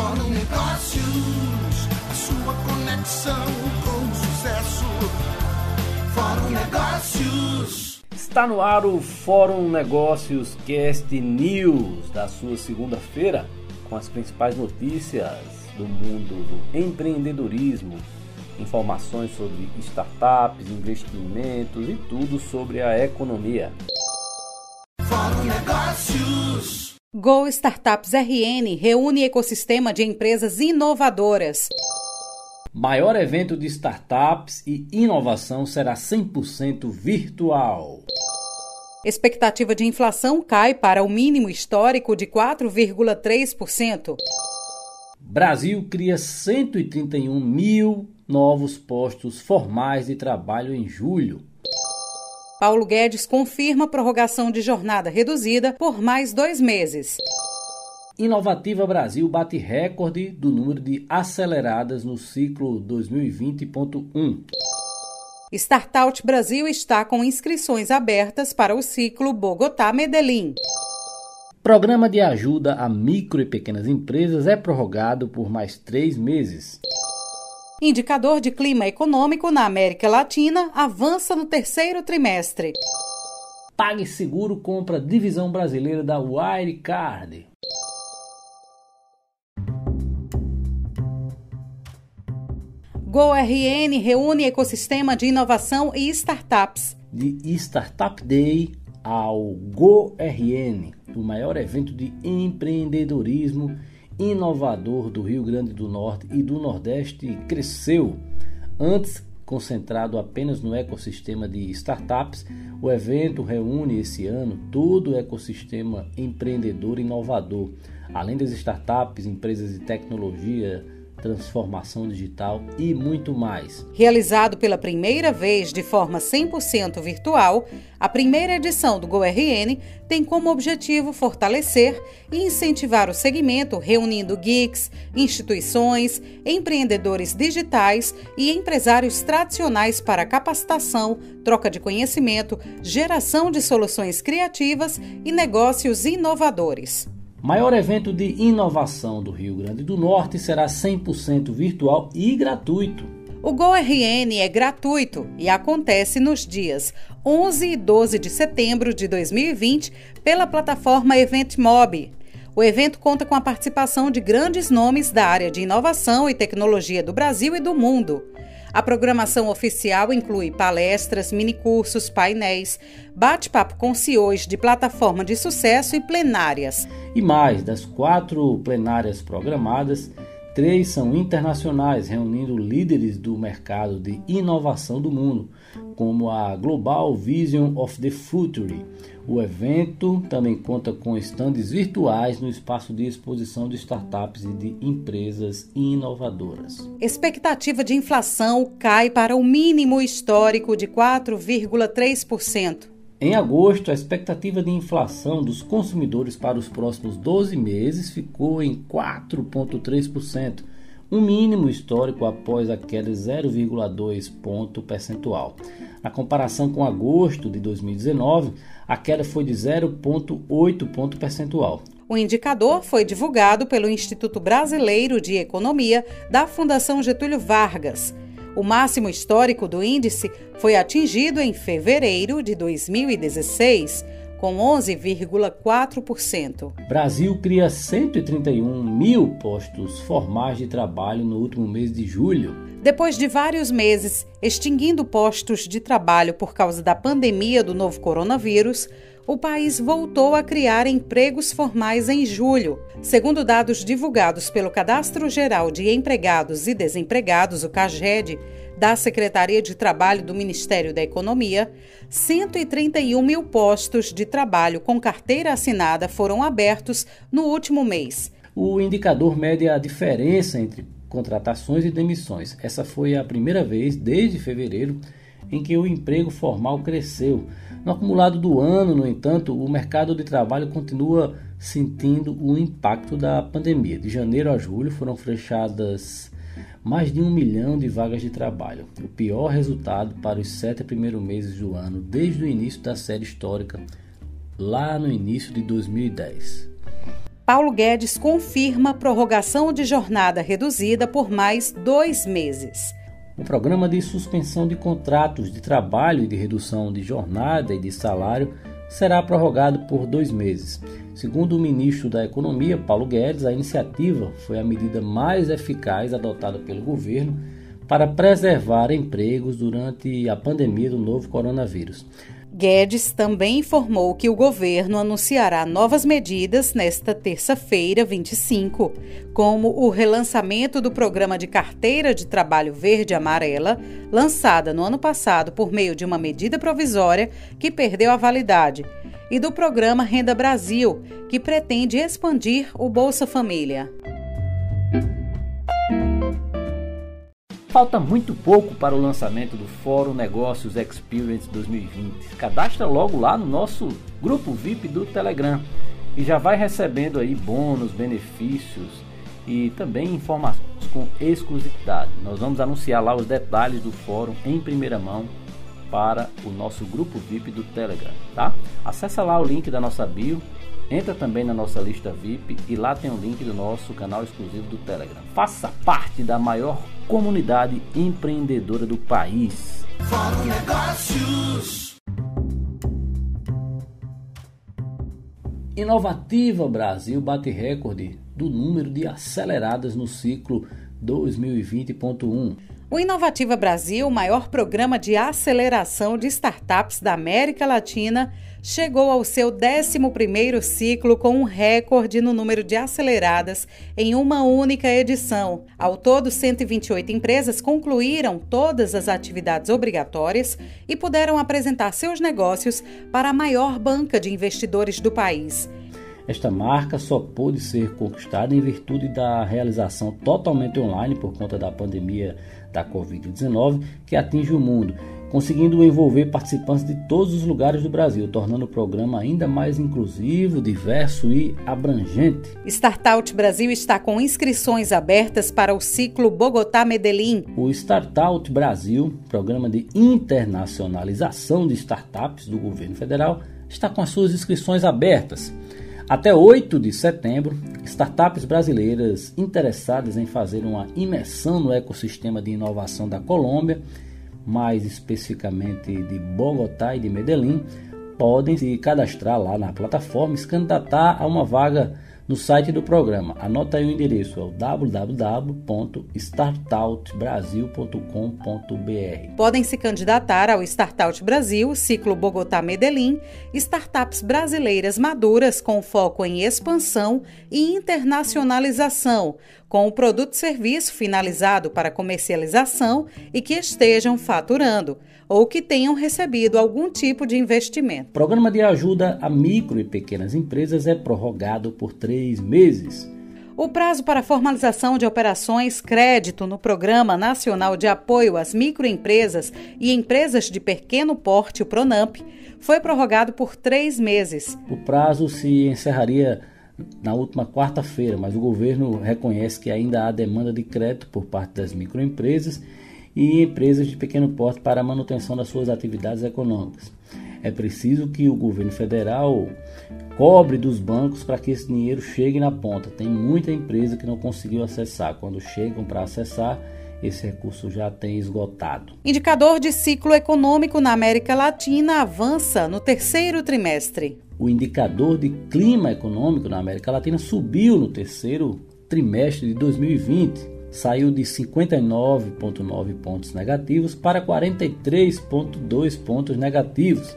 Fórum Negócios, a sua conexão com o sucesso. Fórum Negócios. Está no ar o Fórum Negócios Cast News da sua segunda-feira, com as principais notícias do mundo do empreendedorismo, informações sobre startups, investimentos e tudo sobre a economia. Fórum Negócios. Go Startups RN reúne ecossistema de empresas inovadoras. Maior evento de startups e inovação será 100% virtual. Expectativa de inflação cai para o mínimo histórico de 4,3%. Brasil cria 131 mil novos postos formais de trabalho em julho. Paulo Guedes confirma prorrogação de jornada reduzida por mais dois meses. Inovativa Brasil bate recorde do número de aceleradas no ciclo 2020.1. Startout Brasil está com inscrições abertas para o ciclo Bogotá-Medellín. Programa de ajuda a micro e pequenas empresas é prorrogado por mais três meses. Indicador de clima econômico na América Latina avança no terceiro trimestre. PagSeguro compra divisão brasileira da Wirecard. GoRN reúne ecossistema de inovação e startups. De Startup Day ao GoRN, o maior evento de empreendedorismo inovador do Rio Grande do Norte e do Nordeste cresceu. Antes concentrado apenas no ecossistema de startups, o evento reúne esse ano todo o ecossistema empreendedor inovador, além das startups, empresas de tecnologia, transformação digital e muito mais. Realizado pela primeira vez de forma 100% virtual, a primeira edição do GoRN tem como objetivo fortalecer e incentivar o segmento, reunindo geeks, instituições, empreendedores digitais e empresários tradicionais para capacitação, troca de conhecimento, geração de soluções criativas e negócios inovadores. Maior evento de inovação do Rio Grande do Norte será 100% virtual e gratuito. O GoRN é gratuito e acontece nos dias 11 e 12 de setembro de 2020 pela plataforma EventMob. O evento conta com a participação de grandes nomes da área de inovação e tecnologia do Brasil e do mundo. A programação oficial inclui palestras, minicursos, painéis, bate-papo com CEOs de plataforma de sucesso e plenárias. E mais, das quatro plenárias programadas, três são internacionais, reunindo líderes do mercado de inovação do mundo, como a Global Vision of the Future. O evento também conta com estandes virtuais no espaço de exposição de startups e de empresas inovadoras. Expectativa de inflação cai para o mínimo histórico de 4,3%. Em agosto, a expectativa de inflação dos consumidores para os próximos 12 meses ficou em 4,3%, um mínimo histórico após a queda de 0,2 ponto percentual. Na comparação com agosto de 2019, a queda foi de 0,8 ponto percentual. O indicador foi divulgado pelo Instituto Brasileiro de Economia da Fundação Getúlio Vargas. O máximo histórico do índice foi atingido em fevereiro de 2016, com 11,4%. Brasil cria 131 mil postos formais de trabalho no último mês de julho. Depois de vários meses extinguindo postos de trabalho por causa da pandemia do novo coronavírus, o país voltou a criar empregos formais em julho. Segundo dados divulgados pelo Cadastro Geral de Empregados e Desempregados, o CAGED, da Secretaria de Trabalho do Ministério da Economia, 131 mil postos de trabalho com carteira assinada foram abertos no último mês. O indicador mede a diferença entre contratações e demissões. Essa foi a primeira vez desde fevereiro em que o emprego formal cresceu. No acumulado do ano, no entanto, o mercado de trabalho continua sentindo o impacto da pandemia. De janeiro a julho foram fechadas mais de um milhão de vagas de trabalho, o pior resultado para os sete primeiros meses do ano desde o início da série histórica, lá no início de 2010. Paulo Guedes confirma prorrogação de jornada reduzida por mais dois meses. O programa de suspensão de contratos de trabalho e de redução de jornada e de salário será prorrogado por dois meses. Segundo o ministro da Economia, Paulo Guedes, a iniciativa foi a medida mais eficaz adotada pelo governo para preservar empregos durante a pandemia do novo coronavírus. Guedes também informou que o governo anunciará novas medidas nesta terça-feira, 25, como o relançamento do programa de carteira de trabalho verde-amarela, lançada no ano passado por meio de uma medida provisória que perdeu a validade, e do programa Renda Brasil, que pretende expandir o Bolsa Família. Falta muito pouco para o lançamento do Fórum Negócios Experience 2020. Cadastra logo lá no nosso grupo VIP do Telegram e já vai recebendo aí bônus, benefícios e também informações com exclusividade. Nós vamos anunciar lá os detalhes do fórum em primeira mão para o nosso grupo VIP do Telegram, tá? Acesse lá o link da nossa bio Entra também na nossa lista VIP e lá tem o link do nosso canal exclusivo do Telegram. Faça parte da maior comunidade empreendedora do país. Fórum Negócios. Inovativa Brasil bate recorde do número de aceleradas no ciclo 2020.1. O Inovativa Brasil, maior programa de aceleração de startups da América Latina, chegou ao seu 11º ciclo com um recorde no número de aceleradas em uma única edição. Ao todo, 128 empresas concluíram todas as atividades obrigatórias e puderam apresentar seus negócios para a maior banca de investidores do país. Esta marca só pôde ser conquistada em virtude da realização totalmente online por conta da pandemia da Covid-19 que atinge o mundo conseguindo envolver participantes de todos os lugares do Brasil, tornando o programa ainda mais inclusivo, diverso e abrangente. Startout Brasil está com inscrições abertas para o ciclo Bogotá-Medellín. O Startout Brasil, programa de internacionalização de startups do governo federal, está com as suas inscrições abertas. Até 8 de setembro, startups brasileiras interessadas em fazer uma imersão no ecossistema de inovação da Colômbia mais especificamente de Bogotá e de Medellín, podem se cadastrar lá na plataforma e se candidatar a uma vaga no site do programa. Anota aí o endereço, é o www.startoutbrasil.com.br. Podem se candidatar ao Startout Brasil, ciclo Bogotá Medellín, startups brasileiras maduras com foco em expansão e internacionalização, com o produto serviço finalizado para comercialização e que estejam faturando ou que tenham recebido algum tipo de investimento. O programa de ajuda a micro e pequenas empresas é prorrogado por três meses. O prazo para formalização de operações crédito no Programa Nacional de Apoio às Microempresas e Empresas de Pequeno Porte, o PRONAMP, foi prorrogado por três meses. O prazo se encerraria na última quarta-feira, mas o governo reconhece que ainda há demanda de crédito por parte das microempresas e empresas de pequeno porte para a manutenção das suas atividades econômicas. É preciso que o governo federal cobre dos bancos para que esse dinheiro chegue na ponta. Tem muita empresa que não conseguiu acessar. Quando chegam para acessar, esse recurso já tem esgotado. Indicador de ciclo econômico na América Latina avança no terceiro trimestre. O indicador de clima econômico na América Latina subiu no terceiro trimestre de 2020 saiu de 59,9 pontos negativos para 43,2 pontos negativos.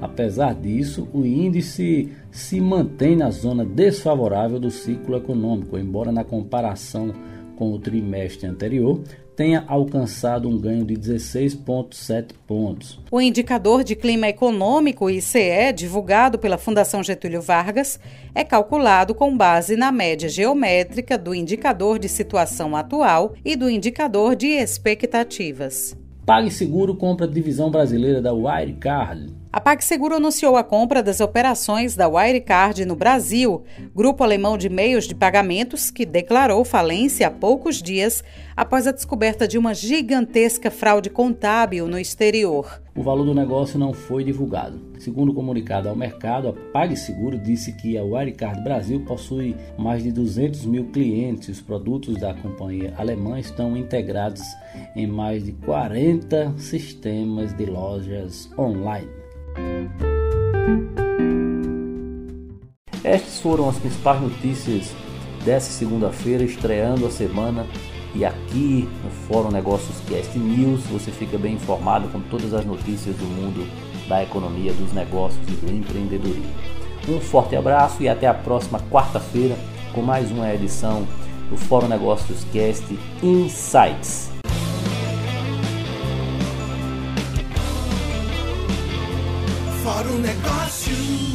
Apesar disso, o índice se mantém na zona desfavorável do ciclo econômico, embora na comparação com o trimestre anterior tenha alcançado um ganho de 16,7 pontos. O indicador de clima econômico ICE, divulgado pela Fundação Getúlio Vargas, é calculado com base na média geométrica do indicador de situação atual e do indicador de expectativas. PagSeguro compra divisão brasileira da Wirecard. A PagSeguro anunciou a compra das operações da Wirecard no Brasil, grupo alemão de meios de pagamentos que declarou falência há poucos dias após a descoberta de uma gigantesca fraude contábil no exterior. O valor do negócio não foi divulgado. Segundo o comunicado ao mercado, a PagSeguro disse que a Wirecard Brasil possui mais de 200 mil clientes. Os produtos da companhia alemã estão integrados em mais de 40 sistemas de lojas online. Estas foram as principais notícias dessa segunda-feira, estreando a semana. E aqui no Fórum Negócios Cast News você fica bem informado com todas as notícias do mundo da economia, dos negócios e do empreendedorismo. Um forte abraço e até a próxima quarta-feira com mais uma edição do Fórum Negócios Cast Insights. Fórum Negócios.